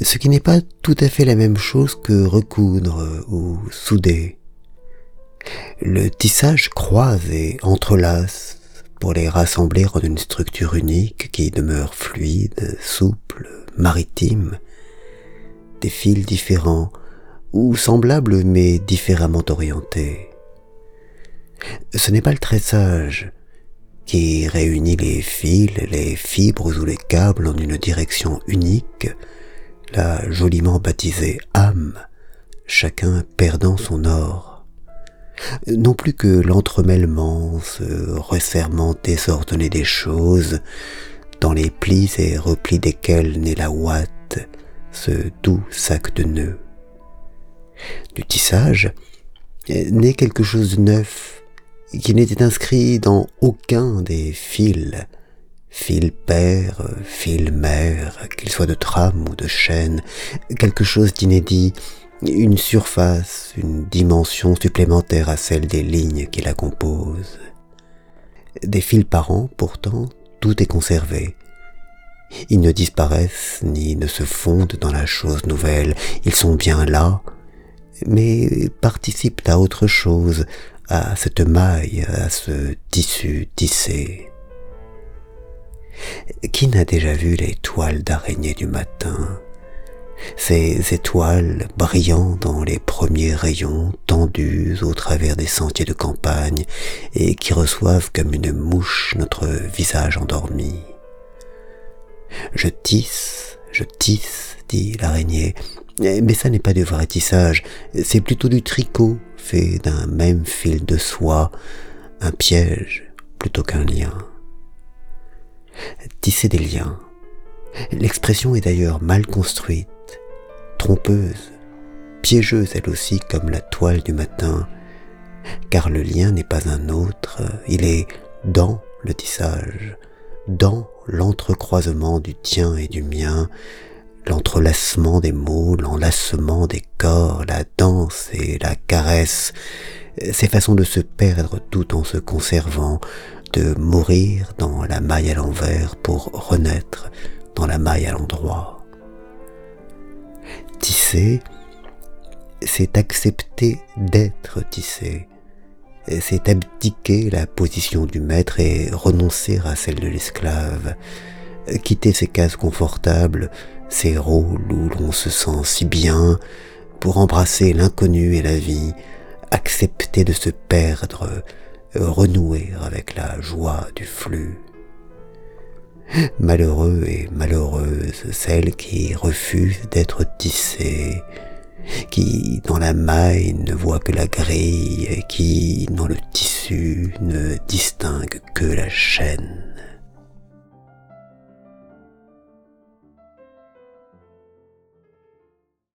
Ce qui n'est pas tout à fait la même chose que recoudre ou souder. Le tissage croise et entrelace pour les rassembler en une structure unique qui demeure fluide, souple, maritime, des fils différents ou semblables mais différemment orientés. Ce n'est pas le tressage qui réunit les fils, les fibres ou les câbles en une direction unique, la joliment baptisée âme, chacun perdant son or. Non plus que l'entremêlement, ce resserrement désordonné des choses, dans les plis et replis desquels naît la ouate, ce doux sac de nœuds. Du tissage naît quelque chose de neuf, qui n'était inscrit dans aucun des fils, fil père, fil mère, qu'il soit de trame ou de chaîne, quelque chose d'inédit, une surface, une dimension supplémentaire à celle des lignes qui la composent. Des fils par an, pourtant, tout est conservé. Ils ne disparaissent ni ne se fondent dans la chose nouvelle, ils sont bien là, mais participent à autre chose, à cette maille, à ce tissu tissé. Qui n'a déjà vu les toiles d'araignée du matin? Ces étoiles brillant dans les premiers rayons tendus au travers des sentiers de campagne et qui reçoivent comme une mouche notre visage endormi. Je tisse, je tisse, dit l'araignée, mais ça n'est pas du vrai tissage, c'est plutôt du tricot fait d'un même fil de soie, un piège plutôt qu'un lien. Tisser des liens. L'expression est d'ailleurs mal construite, trompeuse, piégeuse elle aussi comme la toile du matin, car le lien n'est pas un autre, il est dans le tissage, dans l'entrecroisement du tien et du mien, l'entrelacement des mots, l'enlacement des corps, la danse et la caresse, ces façons de se perdre tout en se conservant, de mourir dans la maille à l'envers pour renaître dans la maille à l'endroit. Tisser, c'est accepter d'être tissé, c'est abdiquer la position du maître et renoncer à celle de l'esclave, quitter ses cases confortables, ces rôles où l'on se sent si bien, pour embrasser l'inconnu et la vie, accepter de se perdre, renouer avec la joie du flux. Malheureux et malheureuse celle qui refuse d'être tissée, qui dans la maille ne voit que la grille, qui dans le tissu ne distingue que la chaîne.